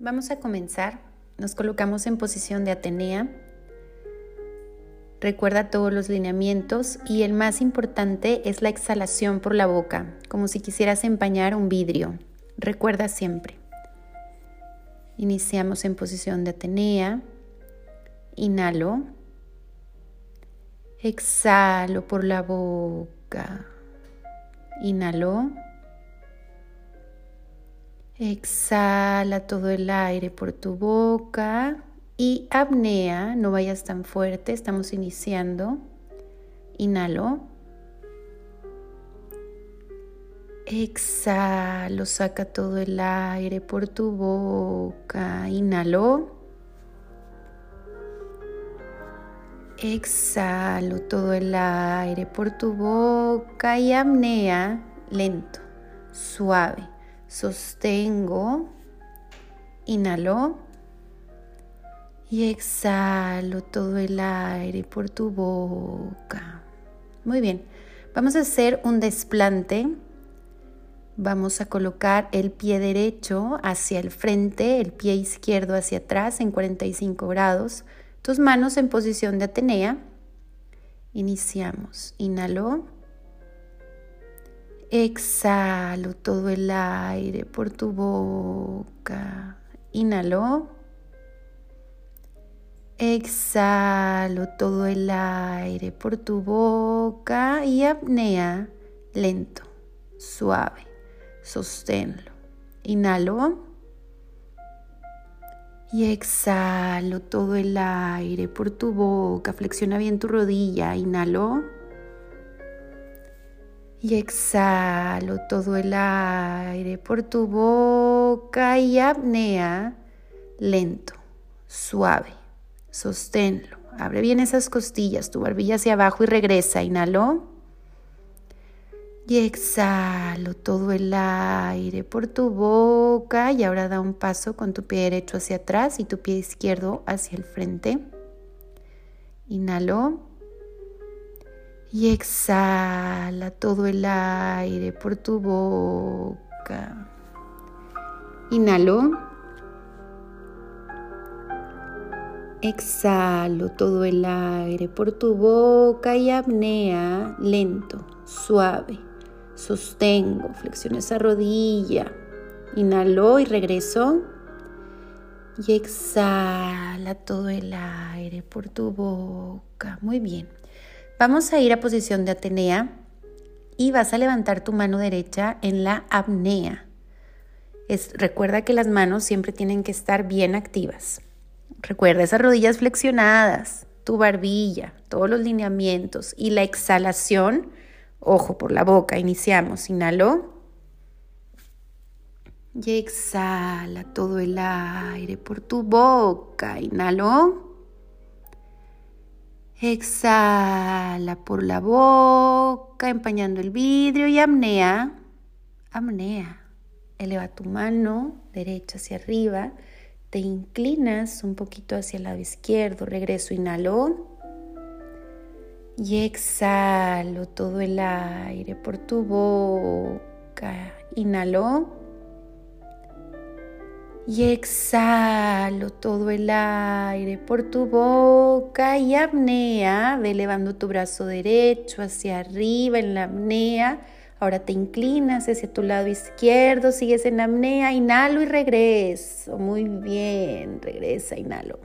Vamos a comenzar. Nos colocamos en posición de Atenea. Recuerda todos los lineamientos y el más importante es la exhalación por la boca, como si quisieras empañar un vidrio. Recuerda siempre. Iniciamos en posición de Atenea. Inhalo. Exhalo por la boca. Inhalo. Exhala todo el aire por tu boca y apnea, no vayas tan fuerte, estamos iniciando. Inhalo. Exhalo, saca todo el aire por tu boca. Inhalo. Exhalo todo el aire por tu boca y apnea lento, suave. Sostengo, inhalo y exhalo todo el aire por tu boca. Muy bien, vamos a hacer un desplante. Vamos a colocar el pie derecho hacia el frente, el pie izquierdo hacia atrás en 45 grados. Tus manos en posición de Atenea. Iniciamos. Inhalo. Exhalo todo el aire por tu boca. Inhalo. Exhalo todo el aire por tu boca y apnea lento, suave. Sosténlo. Inhalo. Y exhalo todo el aire por tu boca. Flexiona bien tu rodilla. Inhalo. Y exhalo todo el aire por tu boca y apnea lento, suave. Sosténlo. Abre bien esas costillas, tu barbilla hacia abajo y regresa. Inhalo. Y exhalo todo el aire por tu boca y ahora da un paso con tu pie derecho hacia atrás y tu pie izquierdo hacia el frente. Inhalo. Y exhala todo el aire por tu boca. Inhalo. Exhalo todo el aire por tu boca y apnea lento, suave. Sostengo, flexiono esa rodilla. Inhalo y regreso. Y exhala todo el aire por tu boca. Muy bien. Vamos a ir a posición de Atenea y vas a levantar tu mano derecha en la apnea. Recuerda que las manos siempre tienen que estar bien activas. Recuerda esas rodillas flexionadas, tu barbilla, todos los lineamientos y la exhalación. Ojo por la boca, iniciamos. Inhalo. Y exhala todo el aire por tu boca. Inhalo. Exhala por la boca, empañando el vidrio y apnea. Apnea. Eleva tu mano derecha hacia arriba. Te inclinas un poquito hacia el lado izquierdo. Regreso, inhalo. Y exhalo todo el aire por tu boca. Inhalo y exhalo todo el aire por tu boca y apnea, ve elevando tu brazo derecho hacia arriba en la apnea. Ahora te inclinas hacia tu lado izquierdo, sigues en apnea, inhalo y regreso. Muy bien, regresa, inhalo.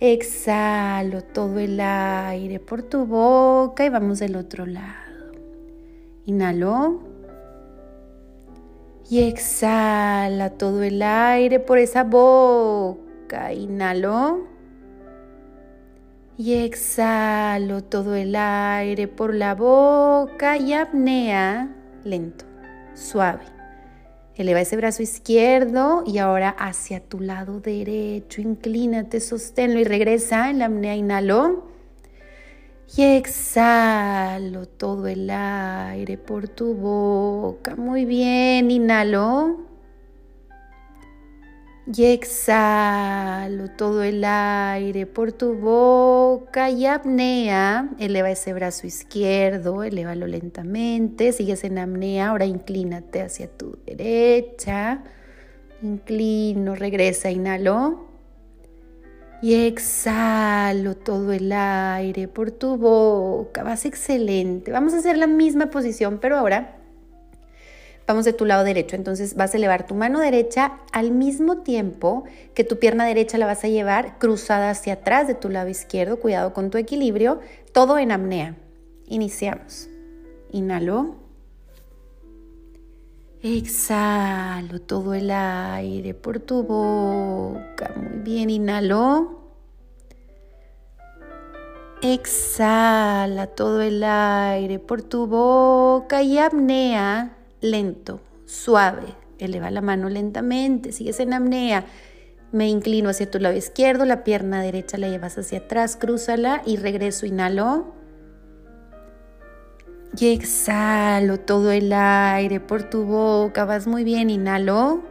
Exhalo todo el aire por tu boca y vamos del otro lado. Inhalo. Y exhala todo el aire por esa boca. Inhalo. Y exhalo todo el aire por la boca y apnea lento, suave. Eleva ese brazo izquierdo y ahora hacia tu lado derecho. Inclínate, sosténlo y regresa en la apnea. Inhalo. Y exhalo todo el aire por tu boca. Muy bien, inhalo. Y exhalo todo el aire por tu boca y apnea. Eleva ese brazo izquierdo, elévalo lentamente. Sigues en apnea, ahora inclínate hacia tu derecha. inclino, regresa, inhalo. Y exhalo todo el aire por tu boca. Vas excelente. Vamos a hacer la misma posición, pero ahora vamos de tu lado derecho. Entonces vas a elevar tu mano derecha al mismo tiempo que tu pierna derecha la vas a llevar cruzada hacia atrás de tu lado izquierdo. Cuidado con tu equilibrio. Todo en apnea. Iniciamos. Inhalo. Exhalo todo el aire por tu boca. Muy bien, inhalo. Exhala todo el aire por tu boca y apnea lento, suave. Eleva la mano lentamente, sigues en apnea. Me inclino hacia tu lado izquierdo, la pierna derecha la llevas hacia atrás, crúzala y regreso, inhalo. Y exhalo todo el aire por tu boca. Vas muy bien. Inhalo.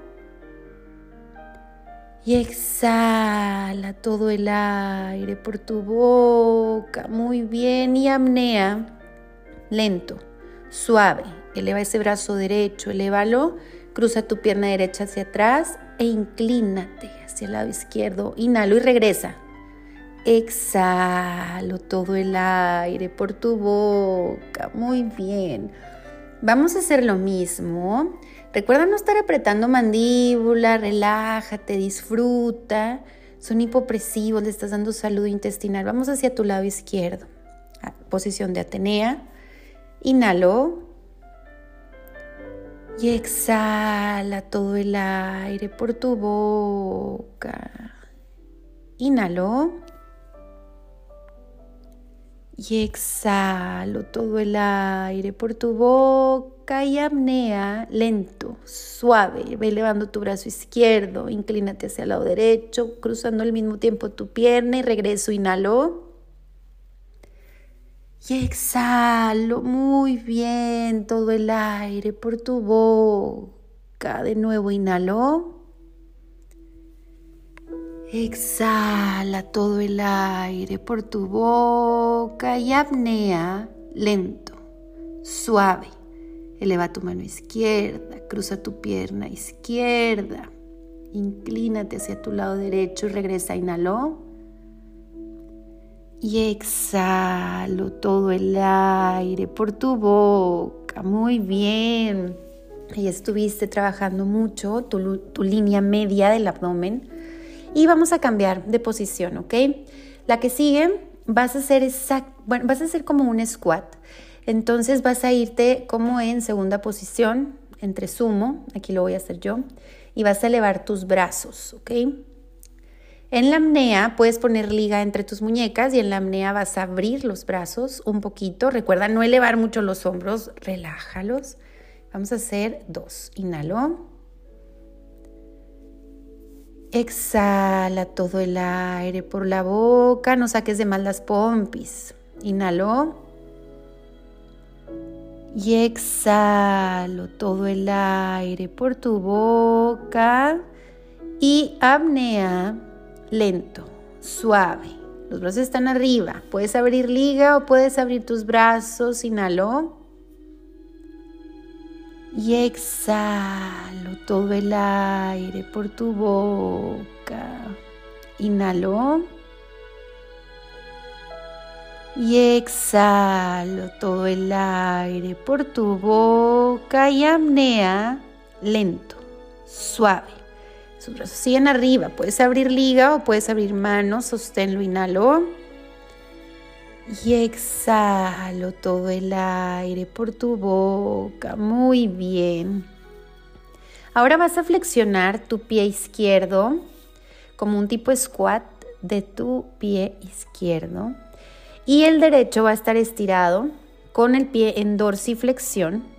Y exhala todo el aire por tu boca. Muy bien. Y apnea. Lento, suave. Eleva ese brazo derecho, elévalo. Cruza tu pierna derecha hacia atrás e inclínate hacia el lado izquierdo. Inhalo y regresa. Exhalo todo el aire por tu boca. Muy bien. Vamos a hacer lo mismo. Recuerda no estar apretando mandíbula, relájate, disfruta. Son hipopresivos, le estás dando salud intestinal. Vamos hacia tu lado izquierdo. Posición de Atenea. Inhalo. Y exhala todo el aire por tu boca. Inhalo y exhalo todo el aire por tu boca y apnea lento, suave. Ve elevando tu brazo izquierdo, inclínate hacia el lado derecho, cruzando al mismo tiempo tu pierna y regreso, inhalo. Y exhalo muy bien todo el aire por tu boca. De nuevo, inhalo. Exhala todo el aire por tu boca y apnea lento, suave. Eleva tu mano izquierda, cruza tu pierna izquierda, inclínate hacia tu lado derecho y regresa, inhaló. Y exhalo todo el aire por tu boca. Muy bien. Ahí estuviste trabajando mucho tu, tu línea media del abdomen y vamos a cambiar de posición, ¿ok? La que sigue vas a hacer bueno, vas a hacer como un squat. Entonces vas a irte como en segunda posición, entre sumo, aquí lo voy a hacer yo, y vas a elevar tus brazos, ¿ok? En la apnea puedes poner liga entre tus muñecas y en la apnea vas a abrir los brazos un poquito. Recuerda no elevar mucho los hombros, relájalos. Vamos a hacer dos. Inhalo. Exhala todo el aire por la boca, no saques de mal las pompis. Inhalo. Y exhalo todo el aire por tu boca. Y apnea lento, suave. Los brazos están arriba. Puedes abrir liga o puedes abrir tus brazos. Inhalo y exhalo todo el aire por tu boca. Inhalo. Y exhalo todo el aire por tu boca y apnea lento, suave. Sus brazos siguen arriba. Puedes abrir liga o puedes abrir manos. Sosténlo. Inhalo. Y exhalo todo el aire por tu boca. Muy bien. Ahora vas a flexionar tu pie izquierdo como un tipo squat de tu pie izquierdo. Y el derecho va a estar estirado con el pie en dorsiflexión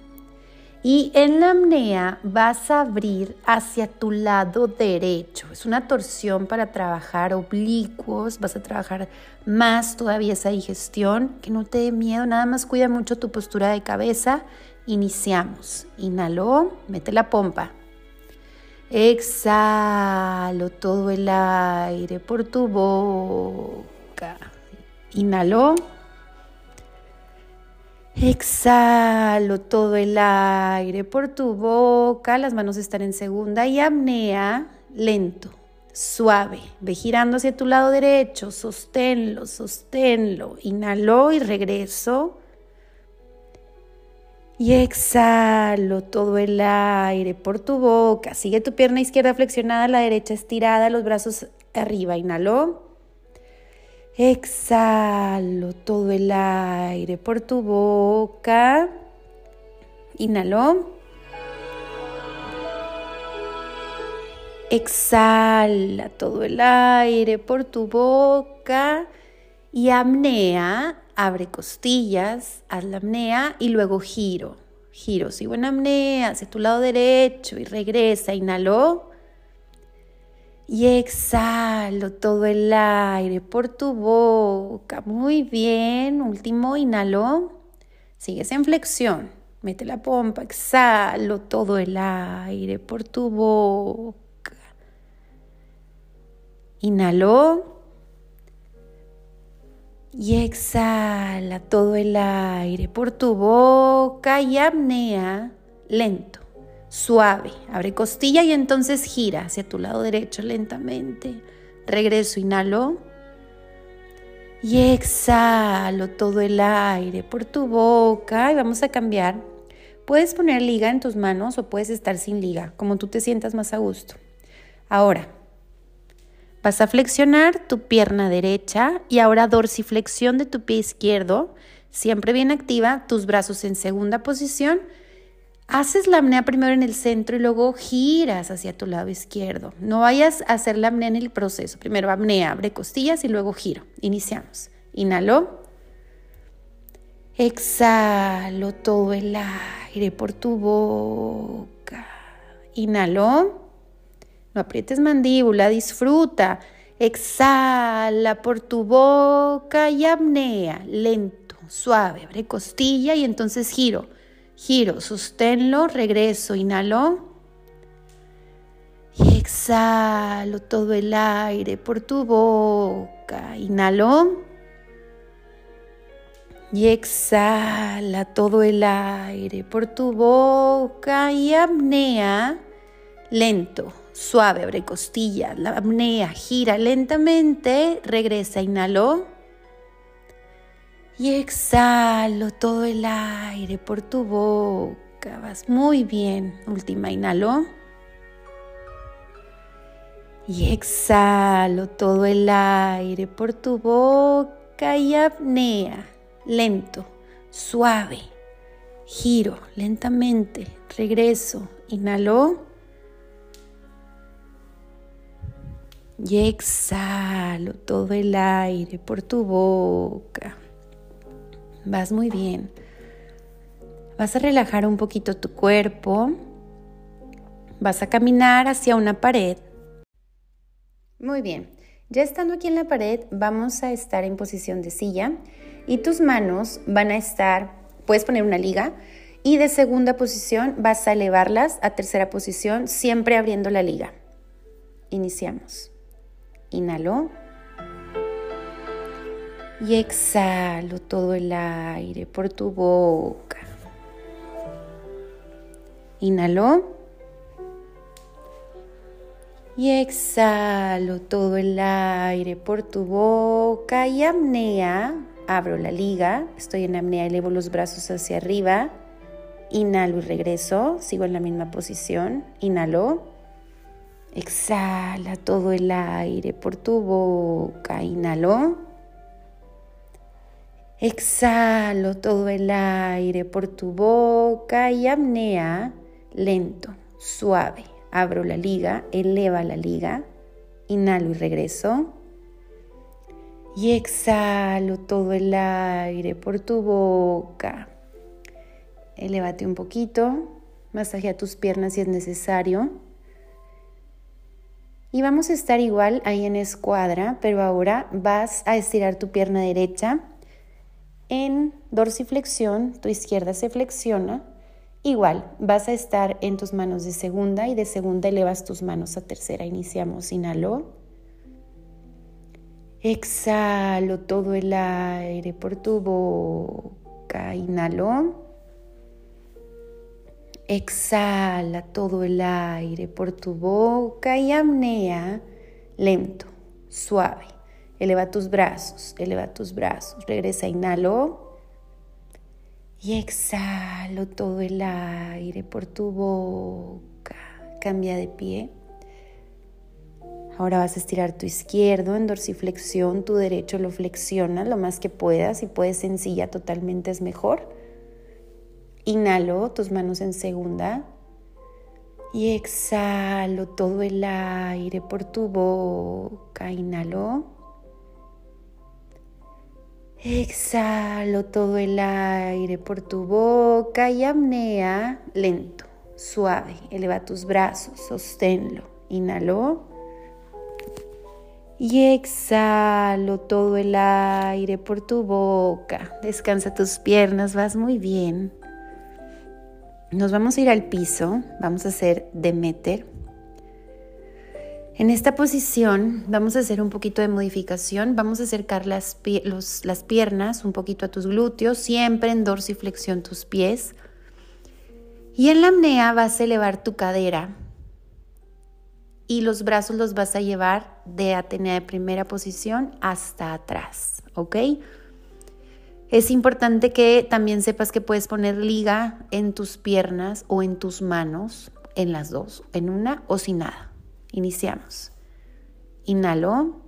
y en la apnea vas a abrir hacia tu lado derecho. Es una torsión para trabajar oblicuos, vas a trabajar más todavía esa digestión, que no te dé miedo, nada más cuida mucho tu postura de cabeza. Iniciamos. Inhalo, mete la pompa. Exhalo todo el aire por tu boca. Inhalo. Exhalo todo el aire por tu boca, las manos están en segunda y apnea, lento, suave. Ve girando hacia tu lado derecho, sosténlo, sosténlo. Inhalo y regreso. Y exhalo todo el aire por tu boca. Sigue tu pierna izquierda flexionada, la derecha estirada, los brazos arriba. Inhalo. Exhalo todo el aire por tu boca. Inhalo. Exhala todo el aire por tu boca y apnea, abre costillas, haz la apnea y luego giro. Giro, sigo en apnea hacia tu lado derecho y regresa, inhalo. Y exhalo todo el aire por tu boca. Muy bien. Último, inhalo. Sigues en flexión. Mete la pompa. Exhalo todo el aire por tu boca. Inhalo. Y exhala todo el aire por tu boca y apnea lento suave. Abre costilla y entonces gira hacia tu lado derecho lentamente. Regreso, inhalo. Y exhalo todo el aire por tu boca y vamos a cambiar. Puedes poner liga en tus manos o puedes estar sin liga, como tú te sientas más a gusto. Ahora, vas a flexionar tu pierna derecha y ahora dorsiflexión de tu pie izquierdo, siempre bien activa, tus brazos en segunda posición Haces la apnea primero en el centro y luego giras hacia tu lado izquierdo. No vayas a hacer la apnea en el proceso. Primero apnea, abre costillas y luego giro. Iniciamos. Inhalo. Exhalo todo el aire por tu boca. Inhalo. No aprietes mandíbula, disfruta. Exhala por tu boca y apnea. Lento, suave. Abre costilla y entonces giro. Giro, sosténlo, regreso, inhalo. Y exhalo todo el aire por tu boca. Inhalo. Y exhala todo el aire por tu boca y apnea lento, suave, abre costilla, la apnea gira lentamente, regresa, inhalo. Y exhalo todo el aire por tu boca. Vas muy bien. Última, inhalo. Y exhalo todo el aire por tu boca y apnea. Lento, suave. Giro lentamente. Regreso. Inhalo. Y exhalo todo el aire por tu boca. Vas muy bien. Vas a relajar un poquito tu cuerpo. Vas a caminar hacia una pared. Muy bien. Ya estando aquí en la pared, vamos a estar en posición de silla y tus manos van a estar, puedes poner una liga y de segunda posición vas a elevarlas a tercera posición, siempre abriendo la liga. Iniciamos. Inhalo y exhalo todo el aire por tu boca. Inhalo y exhalo todo el aire por tu boca y apnea. Abro la liga, estoy en apnea, elevo los brazos hacia arriba. Inhalo y regreso, sigo en la misma posición. Inhalo. Exhala todo el aire por tu boca. Inhalo. Exhalo todo el aire por tu boca y apnea lento, suave. Abro la liga, eleva la liga, inhalo y regreso. Y exhalo todo el aire por tu boca. Elévate un poquito, masajea tus piernas si es necesario. Y vamos a estar igual ahí en escuadra, pero ahora vas a estirar tu pierna derecha en dorsiflexión, tu izquierda se flexiona. Igual, vas a estar en tus manos de segunda y de segunda elevas tus manos a tercera. Iniciamos, inhalo. Exhalo todo el aire por tu boca. Inhalo. Exhala todo el aire por tu boca y apnea lento, suave. Eleva tus brazos, eleva tus brazos. Regresa, inhalo. Y exhalo todo el aire por tu boca. Cambia de pie. Ahora vas a estirar tu izquierdo en dorsiflexión, tu derecho lo flexiona lo más que puedas. Si puedes sencilla, totalmente es mejor. Inhalo tus manos en segunda y exhalo todo el aire por tu boca. Inhalo. Exhalo todo el aire por tu boca y apnea lento, suave. Eleva tus brazos, sosténlo. Inhalo. Y exhalo todo el aire por tu boca. Descansa tus piernas, vas muy bien. Nos vamos a ir al piso, vamos a hacer Demeter. En esta posición vamos a hacer un poquito de modificación, vamos a acercar las, piernas un poquito a tus glúteos, siempre en dorsiflexión tus pies. Y en la apnea vas a elevar tu cadera y los brazos los vas a llevar de Atenea de primera posición hasta atrás, ¿ok? Es importante que también sepas que puedes poner liga en tus piernas o en tus manos, en las dos, en una o sin nada. Iniciamos. Inhalo.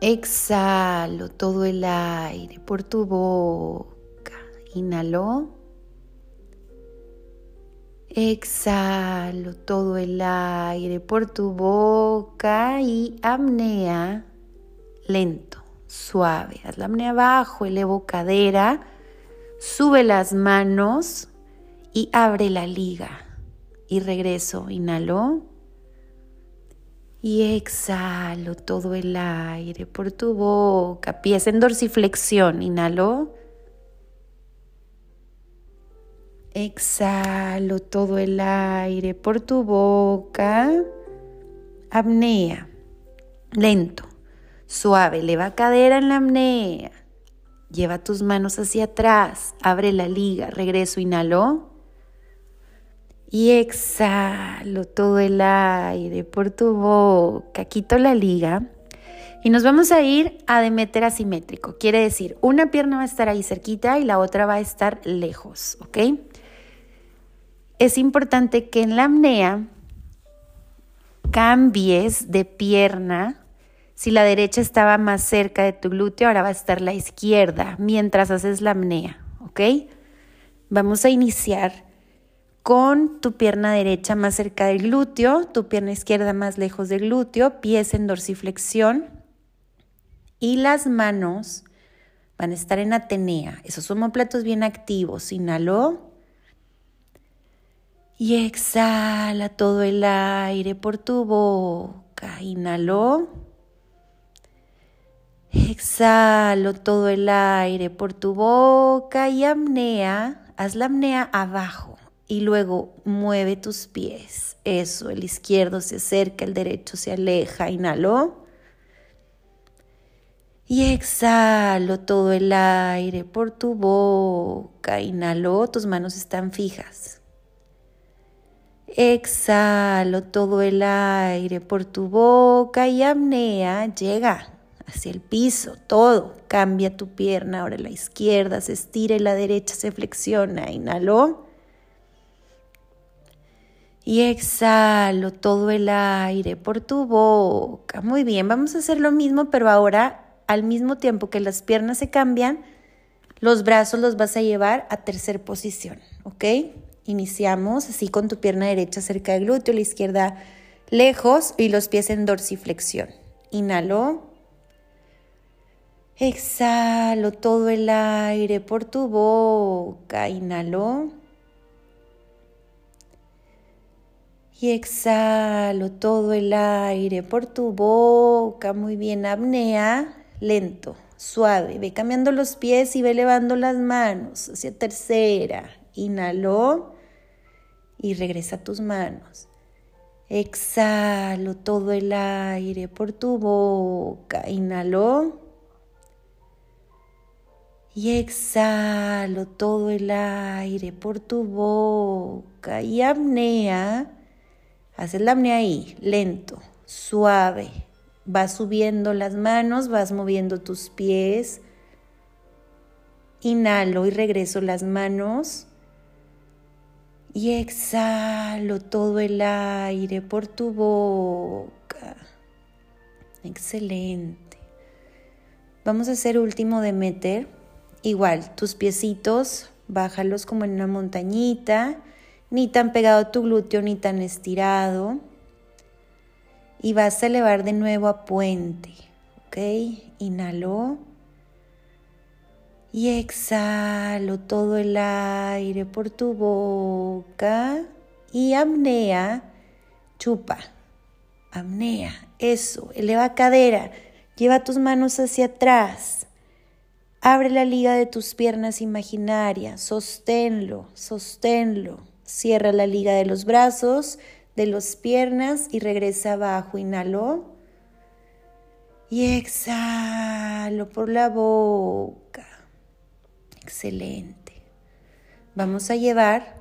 Exhalo todo el aire por tu boca. Inhalo. Exhalo todo el aire por tu boca y apnea lento suave. Haz la apnea abajo, elevo cadera, sube las manos y abre la liga. Y regreso, inhalo y exhalo todo el aire por tu boca. Pies en dorsiflexión, inhalo. Exhalo todo el aire por tu boca. Apnea. Lento. Suave, eleva cadera en la apnea. Lleva tus manos hacia atrás, abre la liga, regreso, inhalo. Y exhalo todo el aire por tu boca, quito la liga. Y nos vamos a ir a Demeter asimétrico. Quiere decir, una pierna va a estar ahí cerquita y la otra va a estar lejos, ¿ok? Es importante que en la apnea cambies de pierna si la derecha estaba más cerca de tu glúteo, ahora va a estar la izquierda mientras haces la apnea, ¿ok? Vamos a iniciar con tu pierna derecha más cerca del glúteo, tu pierna izquierda más lejos del glúteo, pies en dorsiflexión y las manos van a estar en Atenea. Esos homóplatos bien activos. Inhalo y exhala todo el aire por tu boca. Inhalo. Exhalo todo el aire por tu boca y apnea. Haz la apnea abajo y luego mueve tus pies. Eso, el izquierdo se acerca, el derecho se aleja. Inhalo. Y exhalo todo el aire por tu boca. Inhalo, tus manos están fijas. Exhalo todo el aire por tu boca y apnea. Llega hacia el piso, todo. Cambia tu pierna, ahora la izquierda se estira y la derecha se flexiona. Inhalo. Y exhalo todo el aire por tu boca. Muy bien, vamos a hacer lo mismo, pero ahora al mismo tiempo que las piernas se cambian, los brazos los vas a llevar a tercera posición, ¿ok? Iniciamos así con tu pierna derecha cerca del glúteo, la izquierda lejos y los pies en dorsiflexión. Inhalo. Exhalo todo el aire por tu boca. Inhalo. Y exhalo todo el aire por tu boca. Muy bien, apnea. Lento, suave. Ve cambiando los pies y ve elevando las manos hacia tercera. Inhalo y regresa tus manos. Exhalo todo el aire por tu boca. Inhalo. Y exhalo todo el aire por tu boca y apnea. Haces la apnea ahí, lento, suave. Vas subiendo las manos, vas moviendo tus pies. Inhalo y regreso las manos. Y exhalo todo el aire por tu boca. Excelente. Vamos a hacer último de meter. Igual, tus piecitos, bájalos como en una montañita, ni tan pegado tu glúteo ni tan estirado. Y vas a elevar de nuevo a puente. ¿Ok? Inhalo. Y exhalo todo el aire por tu boca. Y apnea, chupa. Apnea, eso. Eleva cadera. Lleva tus manos hacia atrás. Abre la liga de tus piernas imaginarias, sosténlo, sosténlo. Cierra la liga de los brazos, de las piernas y regresa abajo. Inhalo. Y exhalo por la boca. Excelente. Vamos a llevar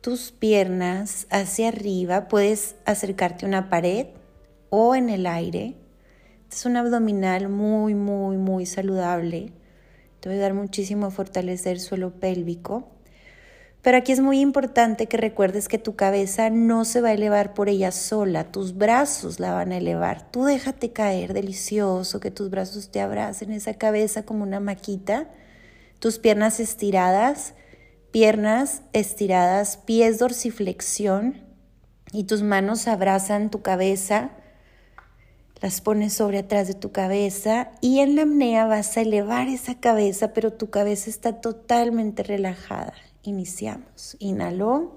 tus piernas hacia arriba. Puedes acercarte a una pared o en el aire. Es un abdominal muy, muy, muy saludable te va a ayudar muchísimo a fortalecer el suelo pélvico. Pero aquí es muy importante que recuerdes que tu cabeza no se va a elevar por ella sola, tus brazos la van a elevar. Tú déjate caer, delicioso, que tus brazos te abracen esa cabeza como una maquita, tus piernas estiradas, piernas estiradas, pies dorsiflexión y tus manos abrazan tu cabeza las pones sobre atrás de tu cabeza y en la apnea vas a elevar esa cabeza, pero tu cabeza está totalmente relajada. Iniciamos. Inhalo.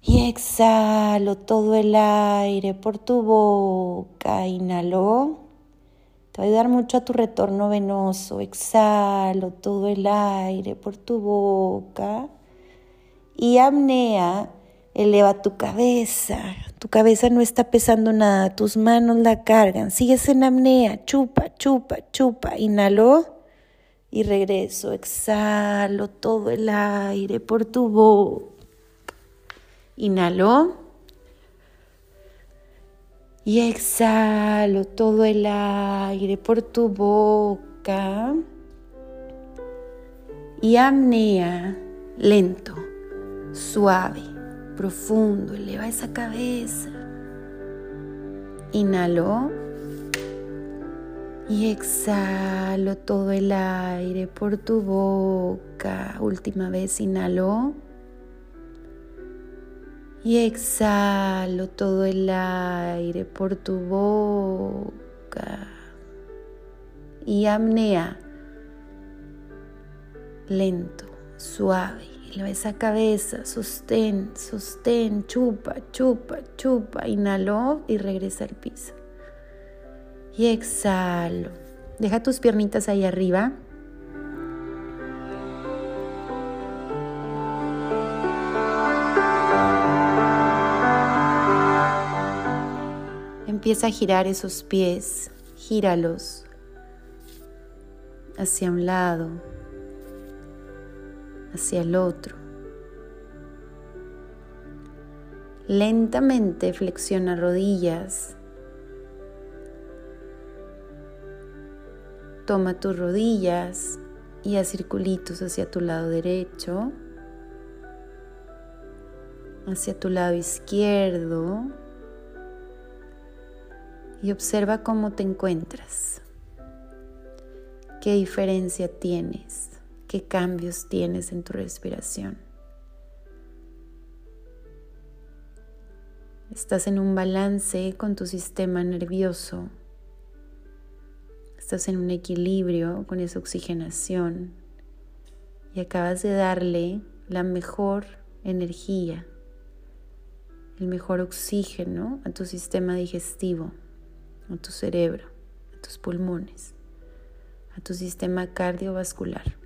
Y exhalo todo el aire por tu boca. Inhalo. Te va a ayudar mucho a tu retorno venoso. Exhalo todo el aire por tu boca. Y apnea Eleva tu cabeza. Tu cabeza no está pesando nada. Tus manos la cargan. Sigues en apnea. Chupa, chupa, chupa. Inhalo y regreso. Exhalo todo el aire por tu boca. Inhalo. Y exhalo todo el aire por tu boca. Y apnea lento, suave profundo, eleva esa cabeza. Inhalo y exhalo todo el aire por tu boca. Última vez, inhalo y exhalo todo el aire por tu boca. Y apnea lento, suave. Eleva esa cabeza, sostén, sostén, chupa, chupa, chupa. Inhalo y regresa al piso. Y exhalo. Deja tus piernitas ahí arriba. Empieza a girar esos pies, gíralos hacia un lado, hacia el otro. Lentamente flexiona rodillas. Toma tus rodillas y haz circulitos hacia tu lado derecho, hacia tu lado izquierdo y observa cómo te encuentras. ¿Qué diferencia tienes? qué cambios tienes en tu respiración. Estás en un balance con tu sistema nervioso. Estás en un equilibrio con esa oxigenación y acabas de darle la mejor energía, el mejor oxígeno a tu sistema digestivo, a tu cerebro, a tus pulmones, a tu sistema cardiovascular.